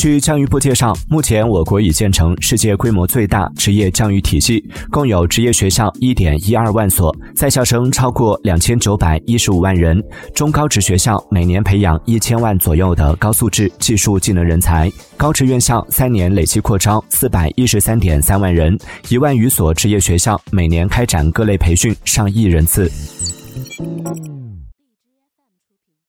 据教育部介绍目前我国已建成世界规模最大职业教育体系共有职业学校一点一二万所在校生超过两千九百一十五万人中高职学校每年培养一千万左右的高素质技术技能人才高职院校三年累计扩招四百一十三点三万人一万余所职业学校每年开展各类培训上亿人次。